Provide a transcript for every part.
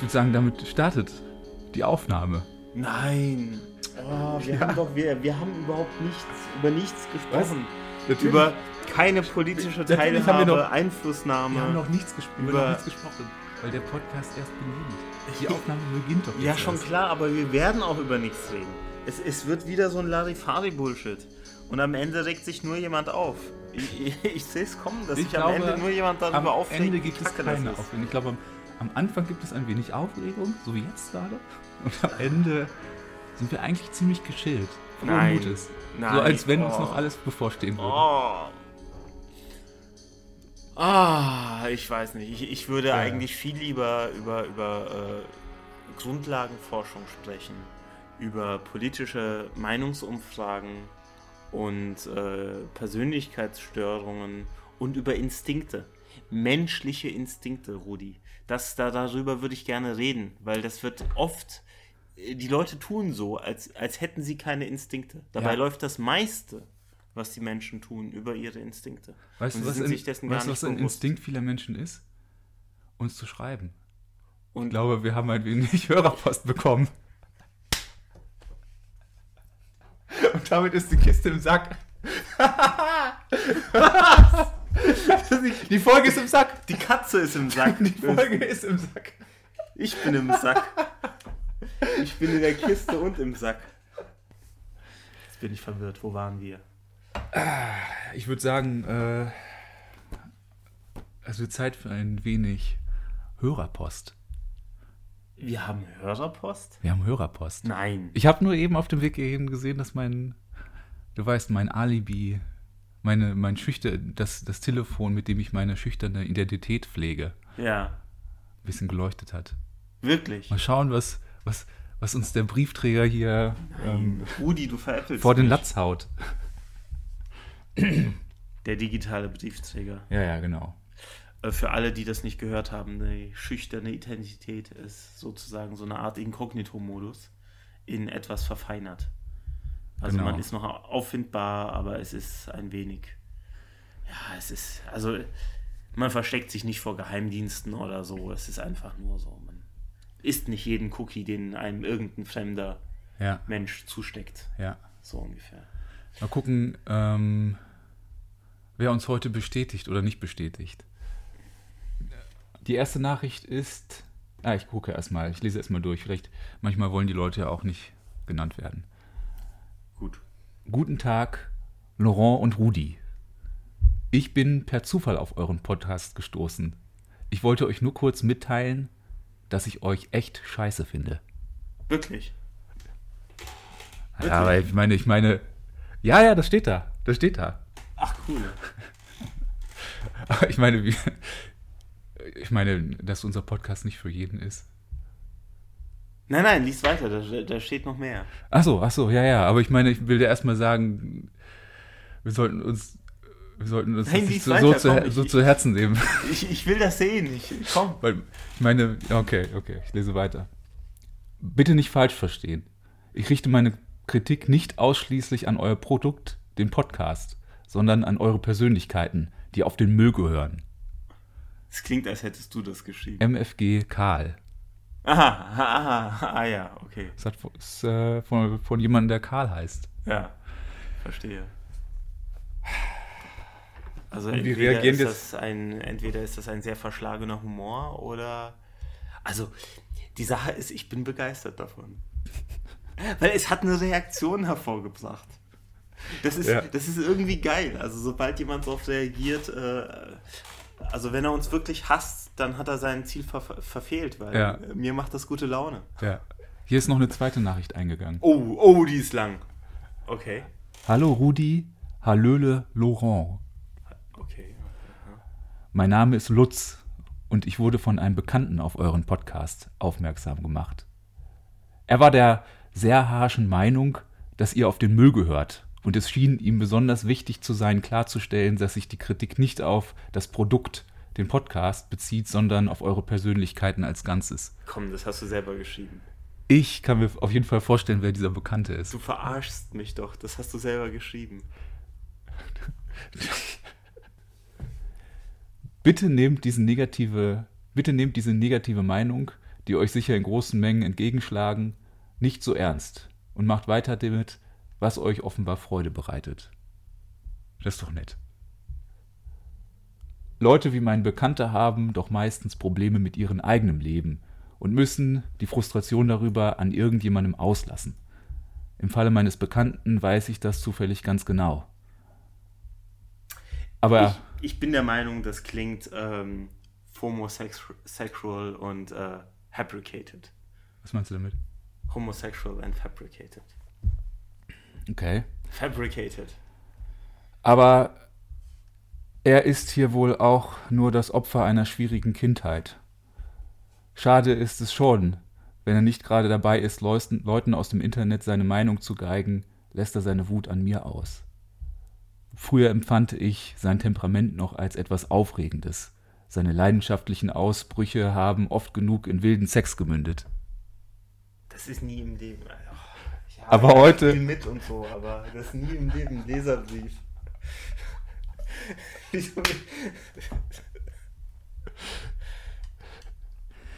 Ich würde sagen, damit startet die Aufnahme. Nein. Oh, wir, Ja. haben doch, wir, wir haben überhaupt nichts, über nichts gesprochen. Natürlich. Über keine politische Natürlich haben wir Teilhabe, noch- Einflussnahme. Wir haben noch nichts, gespro über Über- noch nichts gesprochen, weil der Podcast erst beginnt. Die Aufnahme beginnt doch jetzt ja, schon erst. klar, aber wir werden auch über nichts reden. Es, es wird wieder so ein Larifari-Bullshit. Und am Ende regt sich nur jemand auf. Ich, ich, ich sehe es kommen, dass Ich sich glaube, am Ende nur jemand darüber Am aufregt. Ende wie gibt es keine. Aufregung. Ich glaube, am, Anfang gibt es ein wenig Aufregung, so wie jetzt gerade. Und am Ende sind wir eigentlich ziemlich geschillt. Frohen Nein. Mutes. Nein. So als wenn uns Oh. noch alles bevorstehen würde. Oh. Ah, ich weiß nicht. Ich, ich würde Ja. eigentlich viel lieber über, über äh, Grundlagenforschung sprechen, über politische Meinungsumfragen und äh, Persönlichkeitsstörungen und über Instinkte. Menschliche Instinkte, Rudi. Das, da, darüber würde ich gerne reden, weil das wird oft. äh, Die Leute tun so, als, als hätten sie keine Instinkte. Dabei Ja. läuft das meiste, was die Menschen tun, über ihre Instinkte. Weißt Und du, sie was, sind ein, sich dessen weißt, was ein. Instinkt vieler Menschen ist? Uns zu schreiben. Und Ich glaube, wir haben ein wenig Hörerpost bekommen. Und damit ist die Kiste im Sack. die Folge ist im Sack. die Katze ist im Sack. Die Folge ist im Sack. Ich bin im Sack. Ich bin in der Kiste und im Sack. Jetzt bin ich verwirrt. Wo waren wir? Ich würde sagen, äh, es wird Zeit für ein wenig Hörerpost. Wir haben Hörerpost? Wir haben Hörerpost. Nein. Ich habe nur eben auf dem Weg hierhin gesehen, dass mein, du weißt, mein Alibi, meine, mein Schüchter, das, das Telefon, mit dem ich meine schüchterne Identität pflege, Ja. ein bisschen geleuchtet hat. Wirklich. Mal schauen, was, was, was uns der Briefträger hier ähm, Rudi, du veräppelst vor den mich. Latz haut. Der digitale Briefträger. Ja, ja, genau. Äh, Für alle, die das nicht gehört haben, die schüchterne Identität ist sozusagen so eine Art Inkognito-Modus in etwas verfeinert. Also Genau. man ist noch auffindbar, aber es ist ein wenig. Ja, es ist. Also man versteckt sich nicht vor Geheimdiensten oder so. Es ist einfach nur so. Man isst nicht jeden Cookie, den einem irgendein fremder Ja, Mensch zusteckt. ja. So ungefähr. Mal gucken, ähm, wer uns heute bestätigt oder nicht bestätigt. Die erste Nachricht ist. Ah, ich gucke erstmal, ich lese erstmal durch. Vielleicht, manchmal wollen die Leute ja auch nicht genannt werden. Gut. Guten Tag, Laurent und Rudi. Ich bin per Zufall auf euren Podcast gestoßen. Ich wollte euch nur kurz mitteilen, dass ich euch echt scheiße finde. Wirklich. Ja, aber ich meine, ich meine, ja, ja, das steht da. Das steht da. Ach cool. Aber ich meine, wie, ich meine, dass unser Podcast nicht für jeden ist. Nein, nein, lies weiter, da, da steht noch mehr. Ach so, ach so, ja, ja. Aber ich meine, ich will dir erstmal sagen, wir sollten uns, wir sollten uns Nein, so, weiter, so, zu, komm, ich- so zu Herzen nehmen. Ich, ich will das sehen. Ich, komm. Weil, ich meine, okay, okay, ich lese weiter. Bitte nicht falsch verstehen. Ich richte meine Kritik nicht ausschließlich an euer Produkt, den Podcast, sondern an eure Persönlichkeiten, die auf den Müll gehören. Es klingt, als hättest du das geschrieben. MFG Karl. Aha, aha, aha, ah ja, okay. Das hat, ist, äh, von, von jemandem, der Karl heißt. Ja, verstehe. Also Und wie entweder reagieren ist, das ein, entweder ist das ein sehr verschlagener Humor oder... Also, die Sache ist, ich bin begeistert davon. Weil es hat eine Reaktion hervorgebracht. Das ist, Ja. das ist irgendwie geil. Also sobald jemand darauf reagiert, äh, also wenn er uns wirklich hasst, dann hat er sein Ziel ver verfehlt, weil Ja. mir macht das gute Laune. Ja. Hier ist noch eine zweite Nachricht eingegangen. Oh, oh, die ist lang. Okay. Hallo Rudi, Hallöle Laurent. Okay. Mein Name ist Lutz und ich wurde von einem Bekannten auf euren Podcast aufmerksam gemacht. Er war der sehr harschen Meinung, dass ihr auf den Müll gehört und es schien ihm besonders wichtig zu sein, klarzustellen, dass sich die Kritik nicht auf das Produkt, den Podcast, bezieht, sondern auf eure Persönlichkeiten als Ganzes. Komm, das hast du selber geschrieben. Ich kann mir auf jeden Fall vorstellen, wer dieser Bekannte ist. Du verarschst mich doch. Das hast du selber geschrieben. bitte nehmt diese negative, bitte nehmt diese negative Meinung, die euch sicher in großen Mengen entgegenschlagen, nicht so ernst und macht weiter damit, was euch offenbar Freude bereitet. Das ist doch nett. Leute wie mein Bekannter haben doch meistens Probleme mit ihrem eigenen Leben und müssen die Frustration darüber an irgendjemandem auslassen. Im Falle meines Bekannten weiß ich das zufällig ganz genau. Aber ich, ich bin der Meinung, das klingt ähm, homosexual und äh, fabricated. Was meinst du damit? Homosexual and fabricated. Okay. Fabricated. Aber er ist hier wohl auch nur das Opfer einer schwierigen Kindheit. Schade ist es schon, wenn er nicht gerade dabei ist, Leuten aus dem Internet seine Meinung zu geigen, lässt er seine Wut an mir aus. Früher empfand ich sein Temperament noch als etwas Aufregendes. Seine leidenschaftlichen Ausbrüche haben oft genug in wilden Sex gemündet. Das ist nie im Leben. Ja, aber heute. mit und so, aber das ist nie im Leben Leserbrief.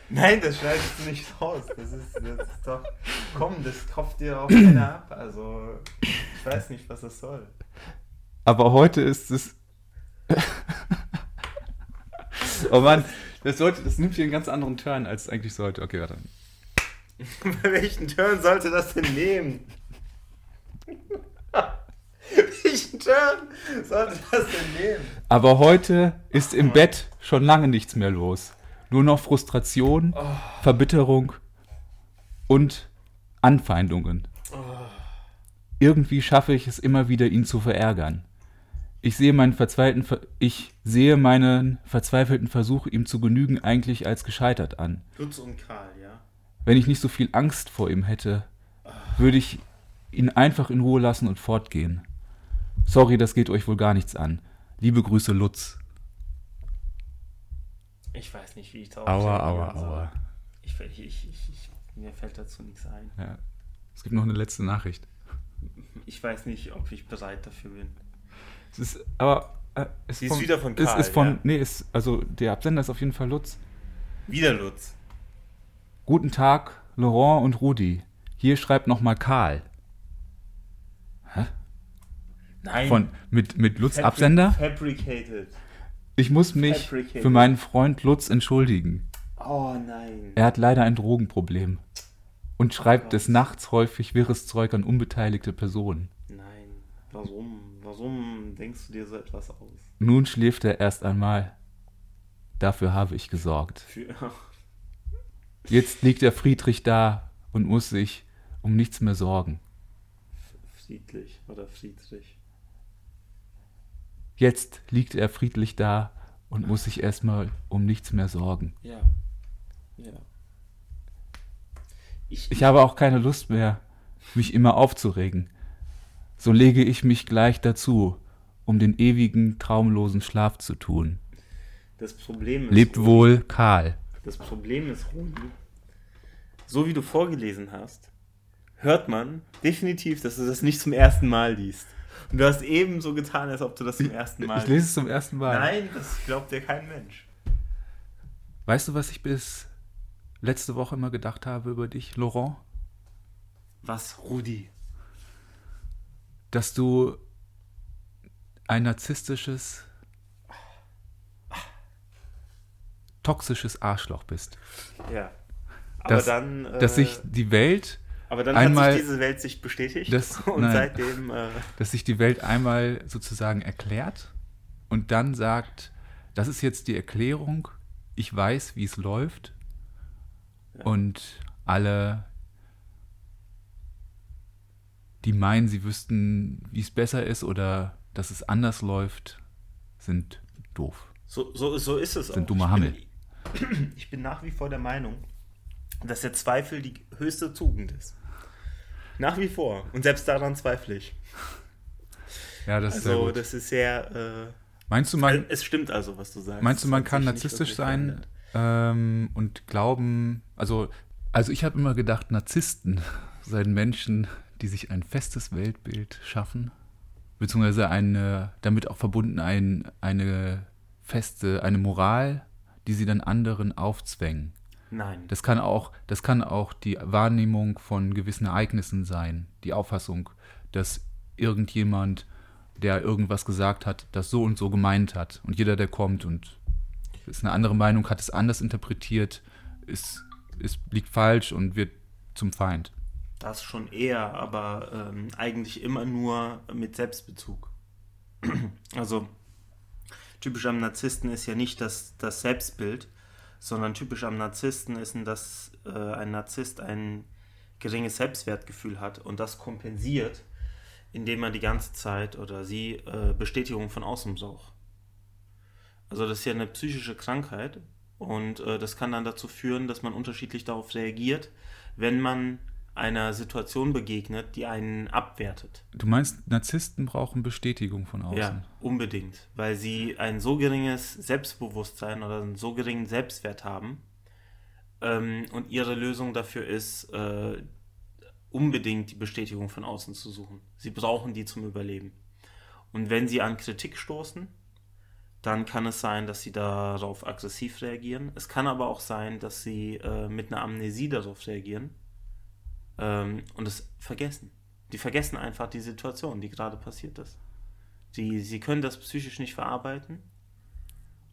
Nein, das schneidest du nicht raus. Das ist, das ist doch. Komm, das kauft dir auch keiner ab. Also, ich weiß nicht, was das soll. Aber heute ist es. oh Mann, das, sollte, das nimmt hier einen ganz anderen Turn, als es eigentlich sollte. Okay, warte. Bei welchen Turn sollte das denn nehmen? Welchen Turn sollte das denn nehmen? Aber heute ist im Bett schon lange nichts mehr los. Nur noch Frustration, oh. Verbitterung und Anfeindungen. Oh. Irgendwie schaffe ich es immer wieder, ihn zu verärgern. Ich sehe meinen verzweifelten, Ver ich sehe meinen verzweifelten Versuch, ihm zu genügen, eigentlich als gescheitert an. Lutz und Karl, ja. Wenn ich nicht so viel Angst vor ihm hätte, würde ich ihn einfach in Ruhe lassen und fortgehen. Sorry, das geht euch wohl gar nichts an. Liebe Grüße, Lutz. Ich weiß nicht, wie ich darauf Aua, aua, aua. Ich, ich, ich, ich, mir fällt dazu nichts ein. Ja. Es gibt noch eine letzte Nachricht. Ich weiß nicht, ob ich bereit dafür bin. Es ist, aber äh, es Sie ist wieder von Karl, Es ist von, ja. nee, ist, also der Absender ist auf jeden Fall Lutz. Wieder Lutz. Guten Tag, Laurent und Rudi. Hier schreibt nochmal Karl. Hä? Nein. Von, mit, mit Lutz Fabri Absender? Fabricated. Ich muss mich für meinen Freund Lutz entschuldigen. Oh nein. Er hat leider ein Drogenproblem und schreibt oh des Nachts häufig wirres Zeug an unbeteiligte Personen. Nein. Warum? Warum denkst du dir so etwas aus? Nun schläft er erst einmal. Dafür habe ich gesorgt. Für Jetzt liegt der Friedrich da und muss sich um nichts mehr sorgen. Friedlich oder Friedrich? Jetzt liegt er friedlich da und muss sich erstmal um nichts mehr sorgen. Ja. Ja. Ich, ich habe auch keine Lust mehr, mich immer aufzuregen. So lege ich mich gleich dazu, um den ewigen, traumlosen Schlaf zu tun. Das Problem ist. Lebt wohl Karl. Das Problem ist, Rudi, so wie du vorgelesen hast, hört man definitiv, dass du das nicht zum ersten Mal liest. Und du hast eben so getan, als ob du das zum ersten Mal. Ich lese es zum ersten Mal. Nein, das glaubt dir kein Mensch. Weißt du, was ich bis letzte Woche immer gedacht habe über dich, Laurent? Was, Rudi? Dass du ein narzisstisches, toxisches Arschloch bist. Ja. Aber dass, dann. Äh, dass sich die Welt aber dann einmal, hat sich diese Welt sich bestätigt das, und nein, seitdem. Äh, dass sich die Welt einmal sozusagen erklärt und dann sagt, das ist jetzt die Erklärung, ich weiß, wie es läuft ja. und alle, die meinen, sie wüssten, wie es besser ist oder dass es anders läuft, sind doof. So, so, so ist es sind auch. dumme Hammel. Ich bin, ich bin nach wie vor der Meinung, dass der Zweifel die höchste Tugend ist. Nach wie vor. Und selbst daran zweifle ich. Ja, das ist Also, das ist sehr. Äh, meinst du, man. Es stimmt also, was du sagst. Meinst du, man kann narzisstisch sein ähm, und glauben. Also, also ich habe immer gedacht, Narzissten seien Menschen, die sich ein festes Weltbild schaffen, beziehungsweise eine, damit auch verbunden ein, eine feste, eine Moral, die sie dann anderen aufzwängen. Nein. Das kann auch, das kann auch die Wahrnehmung von gewissen Ereignissen sein, die Auffassung, dass irgendjemand, der irgendwas gesagt hat, das so und so gemeint hat. Und jeder, der kommt und ist eine andere Meinung, hat es anders interpretiert, ist, ist, liegt falsch und wird zum Feind. Das schon eher, aber ähm, eigentlich immer nur mit Selbstbezug. also typisch am Narzissten ist ja nicht das, das Selbstbild, sondern typisch am Narzissten ist, dass äh, ein Narzisst ein geringes Selbstwertgefühl hat und das kompensiert, indem er die ganze Zeit oder sie äh, Bestätigung von außen braucht. Also das ist ja eine psychische Krankheit und äh, das kann dann dazu führen, dass man unterschiedlich darauf reagiert, wenn man einer Situation begegnet, die einen abwertet. Du meinst, Narzissten brauchen Bestätigung von außen? Ja, unbedingt, weil sie ein so geringes Selbstbewusstsein oder einen so geringen Selbstwert haben ähm, und ihre Lösung dafür ist, äh, unbedingt die Bestätigung von außen zu suchen. Sie brauchen die zum Überleben. Und wenn sie an Kritik stoßen, dann kann es sein, dass sie darauf aggressiv reagieren. Es kann aber auch sein, dass sie äh, mit einer Amnesie darauf reagieren ähm, und es vergessen. Die vergessen einfach die Situation, die gerade passiert ist. Die, sie können das psychisch nicht verarbeiten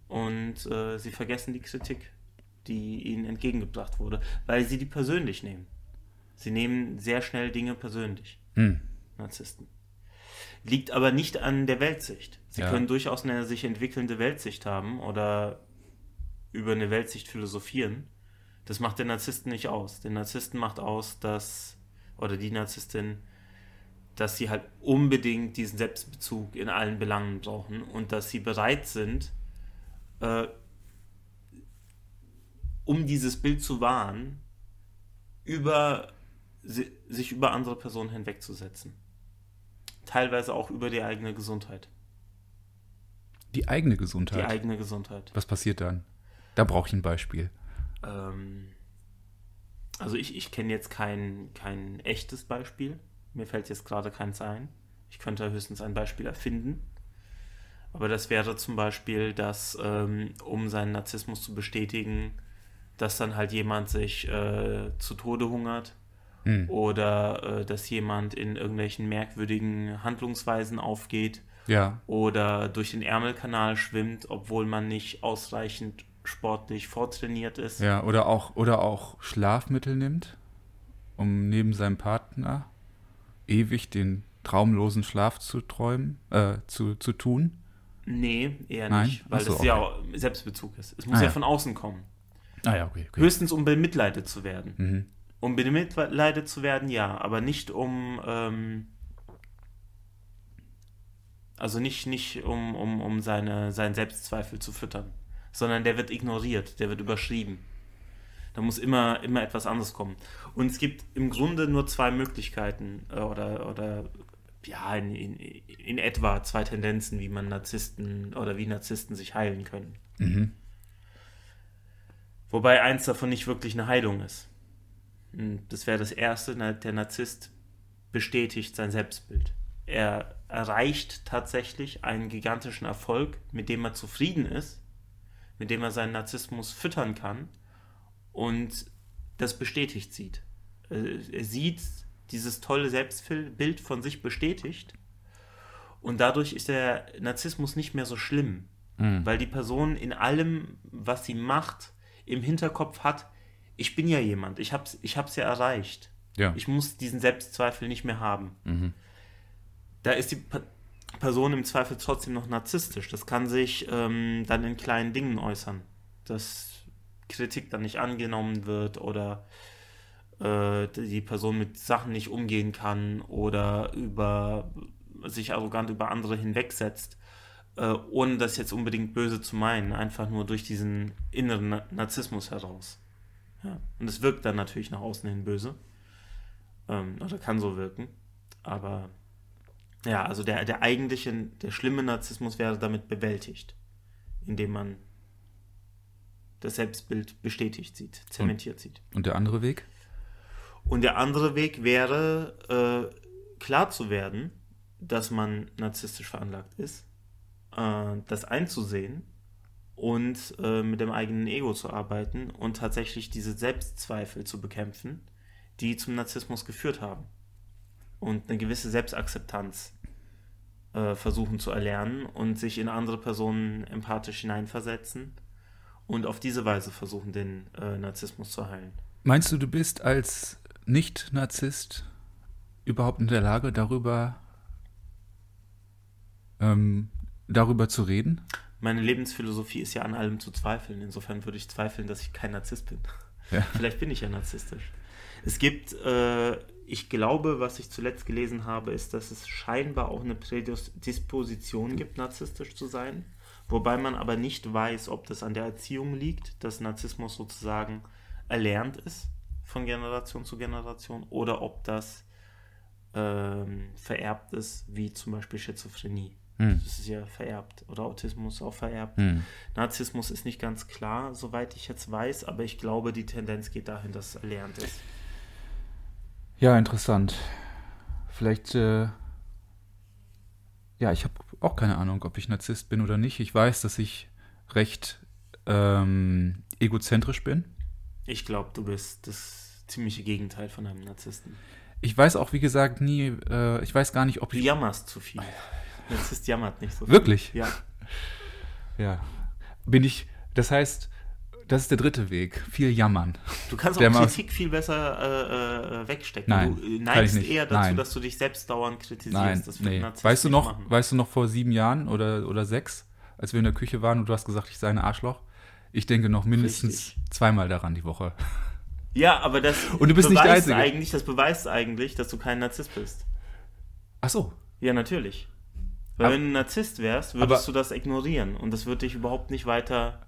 und äh, sie vergessen die Kritik, die ihnen entgegengebracht wurde, weil sie die persönlich nehmen. Sie nehmen sehr schnell Dinge persönlich. Hm. Narzissten. Liegt aber nicht an der Weltsicht. Sie ja. können durchaus eine sich entwickelnde Weltsicht haben oder über eine Weltsicht philosophieren das macht den Narzissten nicht aus. Den Narzissten macht aus, dass, oder die Narzisstin, dass sie halt unbedingt diesen Selbstbezug in allen Belangen brauchen und dass sie bereit sind, äh, um dieses Bild zu wahren, über, sich über andere Personen hinwegzusetzen. Teilweise auch über die eigene Gesundheit. Die eigene Gesundheit? Die eigene Gesundheit. Was passiert dann? Da brauche ich ein Beispiel. Ähm, also ich, ich kenne jetzt kein, kein echtes Beispiel. Mir fällt jetzt gerade keins ein. Ich könnte höchstens ein Beispiel erfinden. Aber das wäre zum Beispiel, dass, ähm, um seinen Narzissmus zu bestätigen, dass dann halt jemand sich äh, zu Tode hungert hm. oder äh, dass jemand in irgendwelchen merkwürdigen Handlungsweisen aufgeht ja. oder durch den Ärmelkanal schwimmt, obwohl man nicht ausreichend sportlich vortrainiert ist. Ja, oder auch, oder auch Schlafmittel nimmt, um neben seinem Partner ewig den traumlosen Schlaf zu träumen, äh, zu, zu tun. Nee, eher Nein? nicht, weil das okay. ja Selbstbezug ist. Es muss ah, ja, ja, von außen kommen. Ah ja, okay. okay. Höchstens um bemitleidet zu werden. Mhm. Um bemitleidet zu werden, ja, aber nicht um ähm, also nicht, nicht um, um, um seine, seinen Selbstzweifel zu füttern sondern der wird ignoriert, der wird überschrieben. Da muss immer, immer etwas anderes kommen. Und es gibt im Grunde nur zwei Möglichkeiten äh, oder, oder ja, in, in, in, etwa zwei Tendenzen, wie man Narzissten oder wie Narzissten sich heilen können. Mhm. Wobei eins davon nicht wirklich eine Heilung ist. Hm, das wäre das erste, der Narzisst bestätigt sein Selbstbild. Er erreicht tatsächlich einen gigantischen Erfolg, mit dem er zufrieden ist, mit dem er seinen Narzissmus füttern kann und das bestätigt sieht. Äh, er sieht dieses tolle Selbstbild von sich bestätigt und dadurch ist der Narzissmus nicht mehr so schlimm, mhm. weil die Person in allem, was sie macht, im Hinterkopf hat, ich bin ja jemand, ich hab's, ich hab's ja erreicht. Ja. Ich muss diesen Selbstzweifel nicht mehr haben. Mhm. Da ist die Person im Zweifel trotzdem noch narzisstisch. Das kann sich ähm, dann in kleinen Dingen äußern, dass Kritik dann nicht angenommen wird oder äh, die Person mit Sachen nicht umgehen kann oder über sich arrogant über andere hinwegsetzt, äh, ohne das jetzt unbedingt böse zu meinen, einfach nur durch diesen inneren Narzissmus heraus. Ja. Und es wirkt dann natürlich nach außen hin böse. Ähm, oder kann so wirken. Aber ja, also der, der eigentliche, der schlimme Narzissmus wäre damit bewältigt, indem man das Selbstbild bestätigt sieht, zementiert und, sieht. Und der andere Weg? Und der andere Weg wäre, äh, klar zu werden, dass man narzisstisch veranlagt ist, äh, das einzusehen und äh, mit dem eigenen Ego zu arbeiten und tatsächlich diese Selbstzweifel zu bekämpfen, die zum Narzissmus geführt haben. Und eine gewisse Selbstakzeptanz äh, versuchen zu erlernen und sich in andere Personen empathisch hineinversetzen und auf diese Weise versuchen, den äh, Narzissmus zu heilen. Meinst du, du bist als Nicht-Narzisst überhaupt in der Lage, darüber, ähm, darüber zu reden? Meine Lebensphilosophie ist ja an allem zu zweifeln. Insofern würde ich zweifeln, dass ich kein Narzisst bin. Ja. Vielleicht bin ich ja narzisstisch. Es gibt, äh, ich glaube, was ich zuletzt gelesen habe, ist, dass es scheinbar auch eine Prädisposition gibt, narzisstisch zu sein. Wobei man aber nicht weiß, ob das an der Erziehung liegt, dass Narzissmus sozusagen erlernt ist von Generation zu Generation oder ob das ähm, vererbt ist, wie zum Beispiel Schizophrenie. Hm. Das ist ja vererbt oder Autismus auch vererbt. Hm. Narzissmus ist nicht ganz klar, soweit ich jetzt weiß, aber ich glaube, die Tendenz geht dahin, dass es erlernt ist. Ja, interessant. Vielleicht, äh, ja, ich habe auch keine Ahnung, ob ich Narzisst bin oder nicht. Ich weiß, dass ich recht ähm, egozentrisch bin. Ich glaube, du bist das ziemliche Gegenteil von einem Narzissten. Ich weiß auch, wie gesagt, nie, äh, ich weiß gar nicht, ob Du ich. jammerst zu viel. Narzisst jammert nicht so viel. Wirklich? Ja. Ja. Bin ich, das heißt, das ist der dritte Weg. Viel jammern. Du kannst Der auch Kritik viel besser äh, äh, wegstecken. Nein, du äh, neigst nicht. eher dazu, Nein. dass du dich selbst dauernd kritisierst. Nein, das nee. Narzisst Weißt du nicht noch, machen. weißt du noch vor sieben Jahren oder, oder sechs, als wir in der Küche waren und du hast gesagt, ich sei ein Arschloch? Ich denke noch mindestens Richtig. zweimal daran die Woche. Ja, aber das Und du bist nicht der beweist Einzige. eigentlich, das beweist eigentlich, dass du kein Narzisst bist. Ach so. Ja, natürlich. Weil Aber- wenn du ein Narzisst wärst, würdest Aber- du das ignorieren und das wird dich überhaupt nicht weiter.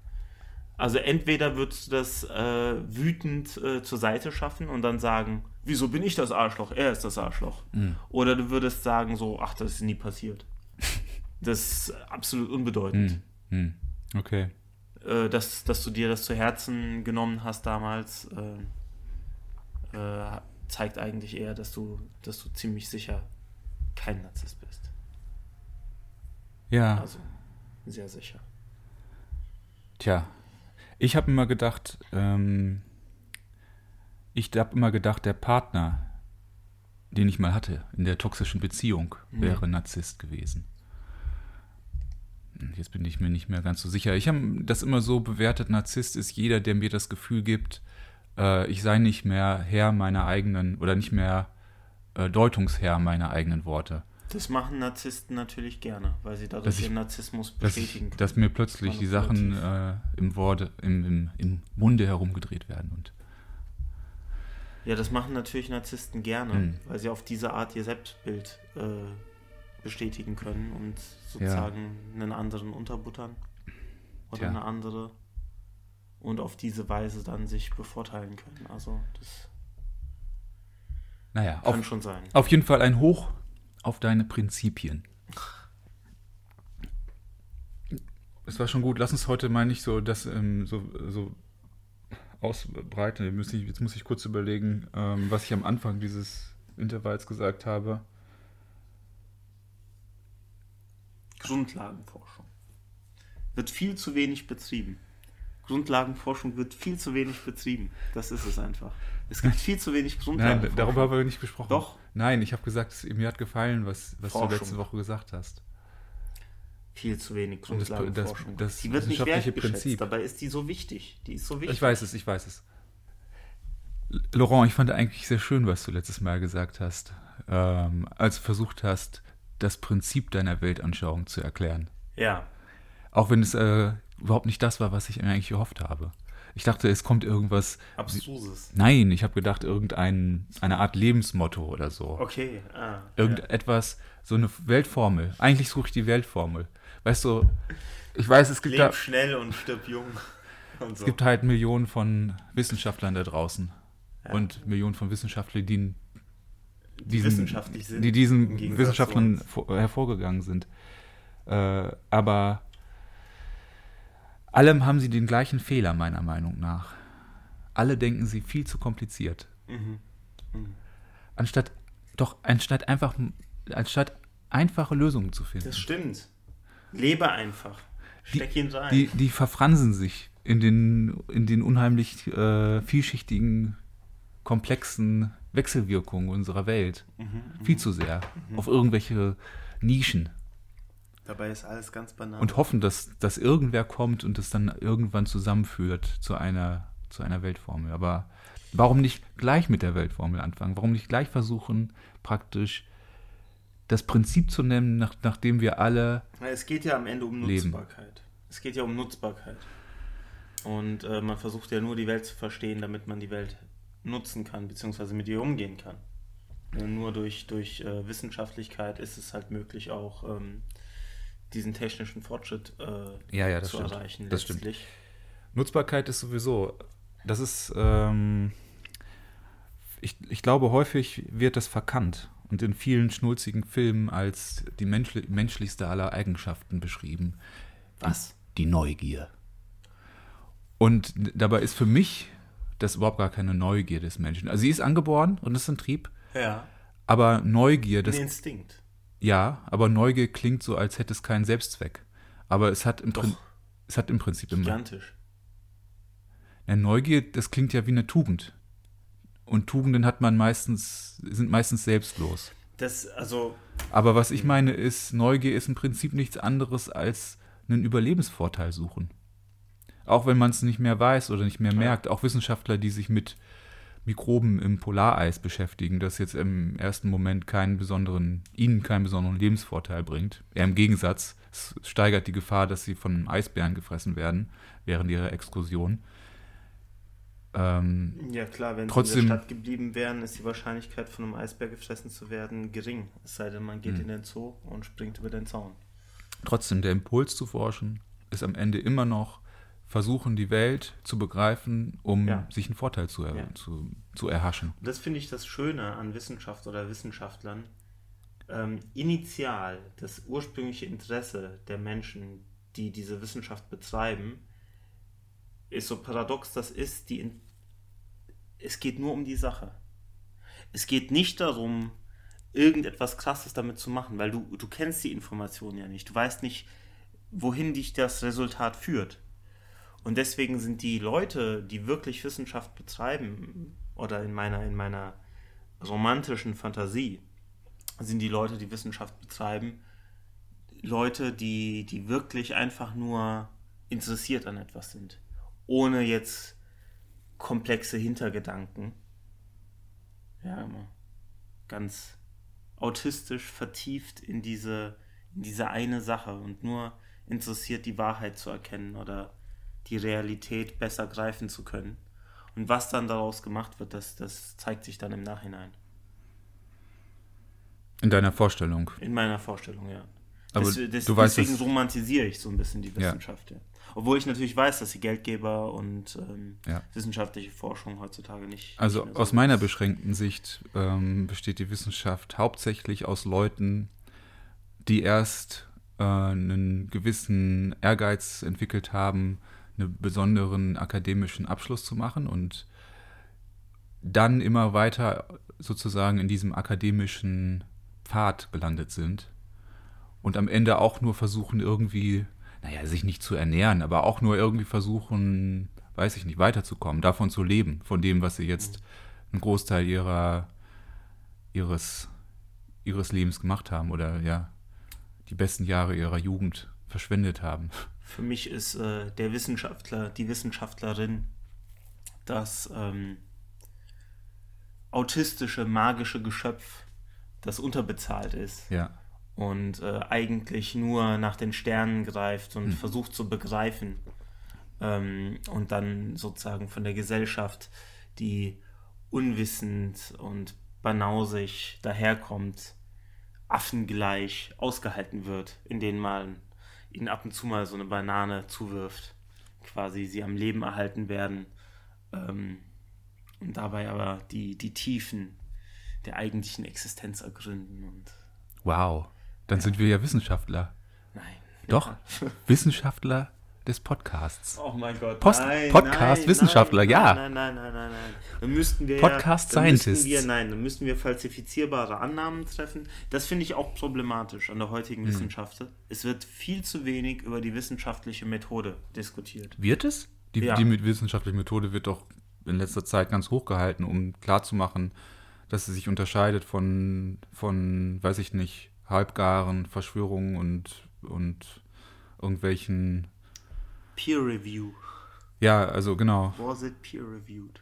Also entweder würdest du das äh, wütend äh, zur Seite schaffen und dann sagen, wieso bin ich das Arschloch? Er ist das Arschloch. Mhm. Oder du würdest sagen so, ach, das ist nie passiert. Das ist absolut unbedeutend. Hm. Hm. Okay. Äh, dass, dass du dir das zu Herzen genommen hast damals, äh, äh, zeigt eigentlich eher, dass du, dass du ziemlich sicher kein Narzisst bist. Ja, Also sehr sicher. tja. Ich habe immer gedacht, ähm, ich habe immer gedacht, der Partner, den ich mal hatte in der toxischen Beziehung, Mhm. wäre Narzisst gewesen. Jetzt bin ich mir nicht mehr ganz so sicher. Ich habe das immer so bewertet, Narzisst ist jeder, der mir das Gefühl gibt, äh, ich sei nicht mehr Herr meiner eigenen oder nicht mehr äh, Deutungsherr meiner eigenen Worte. Das machen Narzissten natürlich gerne, weil sie dadurch Dass ihren Narzissmus Dass, bestätigen ich, können. dass mir plötzlich die Sachen äh, im, Worte, im, im, im Munde herumgedreht werden. Und Ja, das machen natürlich Narzissten gerne, Hm. weil sie auf diese Art ihr Selbstbild äh, bestätigen können und sozusagen einen anderen unterbuttern oder Tja. eine andere und auf diese Weise dann sich bevorteilen können. Also das naja, kann auf, schon sein. auf jeden Fall ein Hoch auf deine Prinzipien. Es war schon gut. Lass uns heute mal nicht so das ähm, so, so ausbreiten. Jetzt muss ich, jetzt muss ich kurz überlegen, ähm, was ich am Anfang dieses Intervalls gesagt habe. Grundlagenforschung wird viel zu wenig betrieben. Grundlagenforschung wird viel zu wenig betrieben. Das ist es einfach. Es gibt viel zu wenig Nein, Grundlagenforschung. darüber haben wir nicht gesprochen. Doch. Nein, ich habe gesagt, es- mir hat gefallen, was, was du letzte Woche gesagt hast. Viel zu wenig Grundlagenforschung. das- das die wird nicht wertgeschätzt. Prinzip. Dabei ist die so wichtig. Die ist so wichtig. Ich weiß es, ich weiß es. Laurent, ich fand eigentlich sehr schön, was du letztes Mal gesagt hast, ähm, als du versucht hast, das Prinzip deiner Weltanschauung zu erklären. Ja. Auch wenn es äh, überhaupt nicht das war, was ich mir eigentlich gehofft habe. Ich dachte, es kommt irgendwas. Abstruses. Nein, ich habe gedacht, irgendein eine Art Lebensmotto oder so. Okay. Ah, ja. Irgendetwas, so eine Weltformel. Eigentlich suche ich die Weltformel. Weißt du, ich weiß, es gibt da, Leb schnell und stirb jung. Und so. Es gibt halt Millionen von Wissenschaftlern da draußen. Ja. Und Millionen von Wissenschaftlern, die diesen, wissenschaftlich sind, die diesen Wissenschaftlern hervorgegangen sind. Äh, aber allem haben sie den gleichen Fehler, meiner Meinung nach. Alle denken sie viel zu kompliziert. Mhm. Mhm. Anstatt doch, anstatt einfach, anstatt einfache Lösungen zu finden. Das stimmt. Lebe einfach. Steck ihn rein. Die, die verfransen sich in den, in den unheimlich äh, vielschichtigen, komplexen Wechselwirkungen unserer Welt. Mhm, Viel zu sehr. Auf irgendwelche Nischen. Dabei ist alles ganz banal. Und hoffen, dass, dass irgendwer kommt und es dann irgendwann zusammenführt zu einer, zu einer Weltformel. Aber warum nicht gleich mit der Weltformel anfangen? Warum nicht gleich versuchen, praktisch das Prinzip zu nennen, nach, nachdem wir alle Es geht ja am Ende um Leben. Nutzbarkeit. Es geht ja um Nutzbarkeit. Und äh, man versucht ja nur die Welt zu verstehen, damit man die Welt nutzen kann, beziehungsweise mit ihr umgehen kann. Nur durch, durch äh, Wissenschaftlichkeit ist es halt möglich, auch ähm, diesen technischen Fortschritt äh, Ja, ja, das zu stimmt. erreichen. Das stimmt. letztlich. Nutzbarkeit ist sowieso, das ist, ähm, ich, ich glaube, häufig wird das verkannt und in vielen schnulzigen Filmen als die menschli menschlichste aller Eigenschaften beschrieben. Was? Die Neugier. Und dabei ist für mich das überhaupt gar keine Neugier des Menschen. Also sie ist angeboren und ist ein Trieb, Ja. aber Neugier, das Ein Instinkt. Ja, aber Neugier klingt so, als hätte es keinen Selbstzweck. Aber es hat im, Doch. Prin es hat im Prinzip immer. Gigantisch. Ja, Neugier, das klingt ja wie eine Tugend. Und Tugenden hat man meistens, sind meistens selbstlos. Das, also, Aber was ich meine ist, Neugier ist im Prinzip nichts anderes als einen Überlebensvorteil suchen. Auch wenn man es nicht mehr weiß oder nicht mehr merkt. Auch Wissenschaftler, die sich mit Mikroben im Polareis beschäftigen, das jetzt im ersten Moment keinen besonderen, ihnen keinen besonderen Lebensvorteil bringt. Eher im Gegensatz, es steigert die Gefahr, dass sie von Eisbären gefressen werden während ihrer Exkursion. Ähm, ja klar, wenn Trotzdem- sie in der Stadt geblieben wären, ist die Wahrscheinlichkeit, von einem Eisbär gefressen zu werden, gering. Es sei denn, man geht Hm. in den Zoo und springt über den Zaun. Trotzdem, der Impuls zu forschen ist am Ende immer noch versuchen, die Welt zu begreifen, um Ja. sich einen Vorteil zu, er Ja. zu, zu erhaschen. Und das finde ich das Schöne an Wissenschaft oder Wissenschaftlern. Ähm, initial das ursprüngliche Interesse der Menschen, die diese Wissenschaft betreiben, ist so paradox das ist, die in es geht nur um die Sache. Es geht nicht darum, irgendetwas Krasses damit zu machen, weil du, du kennst die Information ja nicht. Du weißt nicht, wohin dich das Resultat führt. Und deswegen sind die Leute, die wirklich Wissenschaft betreiben, oder in meiner, in meiner romantischen Fantasie, sind die Leute, die Wissenschaft betreiben, Leute, die, die wirklich einfach nur interessiert an etwas sind. Ohne jetzt komplexe Hintergedanken. Ja, immer ganz autistisch vertieft in diese, in diese eine Sache und nur interessiert, die Wahrheit zu erkennen oder die Realität besser greifen zu können. Und was dann daraus gemacht wird, das, das zeigt sich dann im Nachhinein. In deiner Vorstellung. In meiner Vorstellung, ja. Aber Des, des, du weißt, deswegen romantisiere ich so ein bisschen die Ja. Wissenschaft, ja. Obwohl ich natürlich weiß, dass die Geldgeber und ähm, Ja. wissenschaftliche Forschung heutzutage nicht. Also nicht so aus meiner ist. beschränkten Sicht ähm, besteht die Wissenschaft hauptsächlich aus Leuten, die erst äh, einen gewissen Ehrgeiz entwickelt haben, einen besonderen akademischen Abschluss zu machen und dann immer weiter sozusagen in diesem akademischen Pfad gelandet sind und am Ende auch nur versuchen irgendwie, naja, sich nicht zu ernähren, aber auch nur irgendwie versuchen, weiß ich nicht, weiterzukommen, davon zu leben, von dem, was sie jetzt einen Großteil ihrer, ihres, ihres Lebens gemacht haben oder ja, die besten Jahre ihrer Jugend verschwendet haben. Für mich ist äh, der Wissenschaftler, die Wissenschaftlerin, das ähm, autistische, magische Geschöpf, das unterbezahlt ist Ja, und äh, eigentlich nur nach den Sternen greift und versucht zu begreifen ähm, und dann sozusagen von der Gesellschaft, die unwissend und banausig daherkommt, affengleich ausgehalten wird, indem man ihnen ab und zu mal so eine Banane zuwirft, quasi sie am Leben erhalten werden ähm, und dabei aber die, die Tiefen der eigentlichen Existenz ergründen und wow. Dann sind wir ja Wissenschaftler. nein. Doch, Wissenschaftler des Podcasts. Oh mein Gott. Post nein, Podcast nein, Wissenschaftler, nein, ja. Nein, nein, nein, nein, nein. Dann müssten wir Podcast ja, Scientists. Wir, nein, dann müssten wir falsifizierbare Annahmen treffen. Das finde ich auch problematisch an der heutigen Wissenschaft. Es wird viel zu wenig über die wissenschaftliche Methode diskutiert. Wird es? Die, Ja. die mit wissenschaftliche Methode wird doch in letzter Zeit ganz hoch gehalten, um klarzumachen, dass sie sich unterscheidet von, von, weiß ich nicht, halbgaren Verschwörungen und, und irgendwelchen. Peer Review. Ja, also genau. Was it peer reviewed?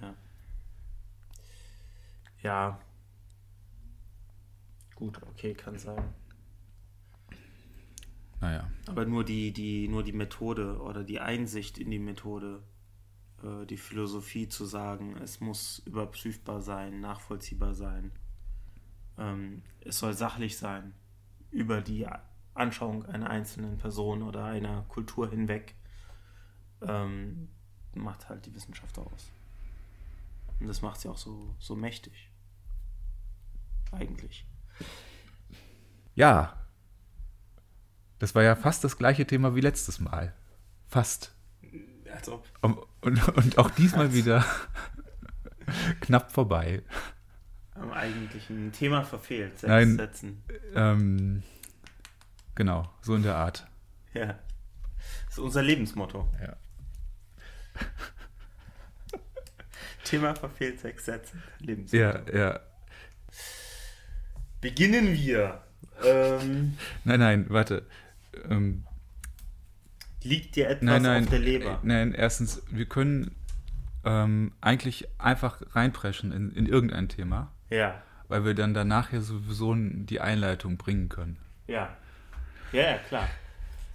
Ja. Ja. Gut, okay, kann sein. Naja. Aber nur die, die, nur die Methode oder die Einsicht in die Methode, äh, die Philosophie zu sagen, es muss überprüfbar sein, nachvollziehbar sein. Ähm, es soll sachlich sein, über die Anschauung einer einzelnen Person oder einer Kultur hinweg, ähm, macht halt die Wissenschaft aus. Und das macht sie auch so, so mächtig. Eigentlich. Ja. Das war ja fast das gleiche Thema wie letztes Mal. Fast. Als ob. Und, und, und auch diesmal wieder knapp vorbei. Am eigentlichen Thema verfehlt. Sechs Nein. Sätzen. Ähm, genau, so in der Art. Ja. Das ist unser Lebensmotto. Ja. Thema verfehlt sechs Sätze. Lebensmotto. Ja, ja. Beginnen wir. Ähm, Nein, nein, warte. Ähm, liegt dir etwas nein, nein. auf der Leber? äh, Nein, erstens, wir können ähm, eigentlich einfach reinpreschen in, in irgendein Thema, Ja. weil wir dann danach ja sowieso die Einleitung bringen können. Ja. Ja, ja, klar.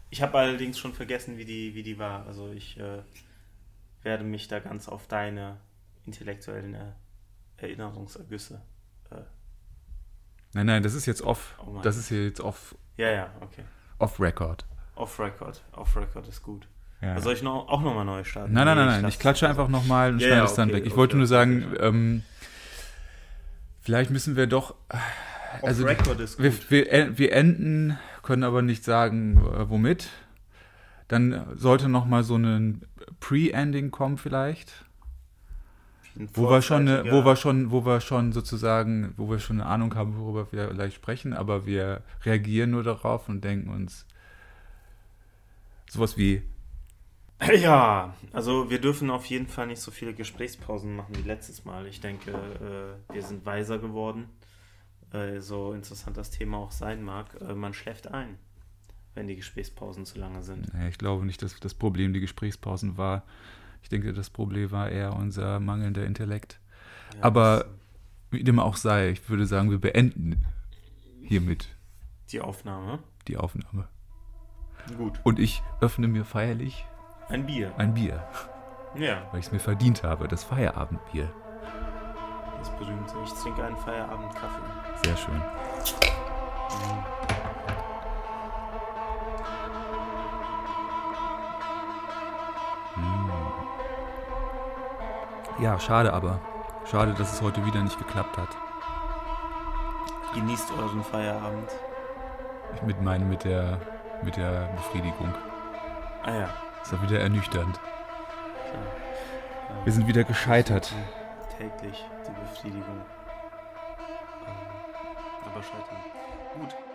Ich habe allerdings schon vergessen, wie die, wie die war. Also ich äh, werde mich da ganz auf deine intellektuellen äh, Erinnerungsergüsse. Äh, Nein, nein, das ist jetzt off. Oh das ist jetzt off, ja, ja, okay. off Record. Off Record. Off Record ist gut. Ja. Also soll ich noch, auch nochmal neu starten? Nein, nein, nein, nein. lass Ich klatsche einfach nochmal und Ja, schneide ja, es dann okay, weg. Ich okay, wollte nur sagen, ähm, vielleicht müssen wir doch. Off Also, wir, wir, en- wir enden, können aber nicht sagen, äh, womit. Dann sollte nochmal so ein Pre-Ending kommen, vielleicht. Wo wir, schon eine, wo wir schon, wo wir schon sozusagen, wo wir schon eine Ahnung haben, worüber wir vielleicht sprechen, aber wir reagieren nur darauf und denken uns sowas wie, Ja, also wir dürfen auf jeden Fall nicht so viele Gesprächspausen machen wie letztes Mal. Ich denke, äh, wir sind weiser geworden. Äh, so interessant das Thema auch sein mag. Äh, man schläft ein, wenn die Gesprächspausen zu lange sind. naja, ich glaube nicht, dass das Problem die Gesprächspausen war. Ich denke, das Problem war eher unser mangelnder Intellekt. Ja, Aber- Wie dem auch sei, ich würde sagen, wir beenden hiermit die Aufnahme. die Aufnahme. Gut. Und ich öffne mir feierlich Ein Bier. ein Bier, Ja, weil ich es mir verdient habe, das Feierabendbier. Das berühmte. Ich trinke einen Feierabendkaffee. Sehr schön. Ja, schade aber. Schade, dass es heute wieder nicht geklappt hat. Genießt euren Feierabend. Ich mit meinem, mit der, mit der Befriedigung. Ah ja. Ist ja wieder ernüchternd. Ja. Wir sind wieder gescheitert. Täglich die Befriedigung. Ähm, Aber scheitern. Gut.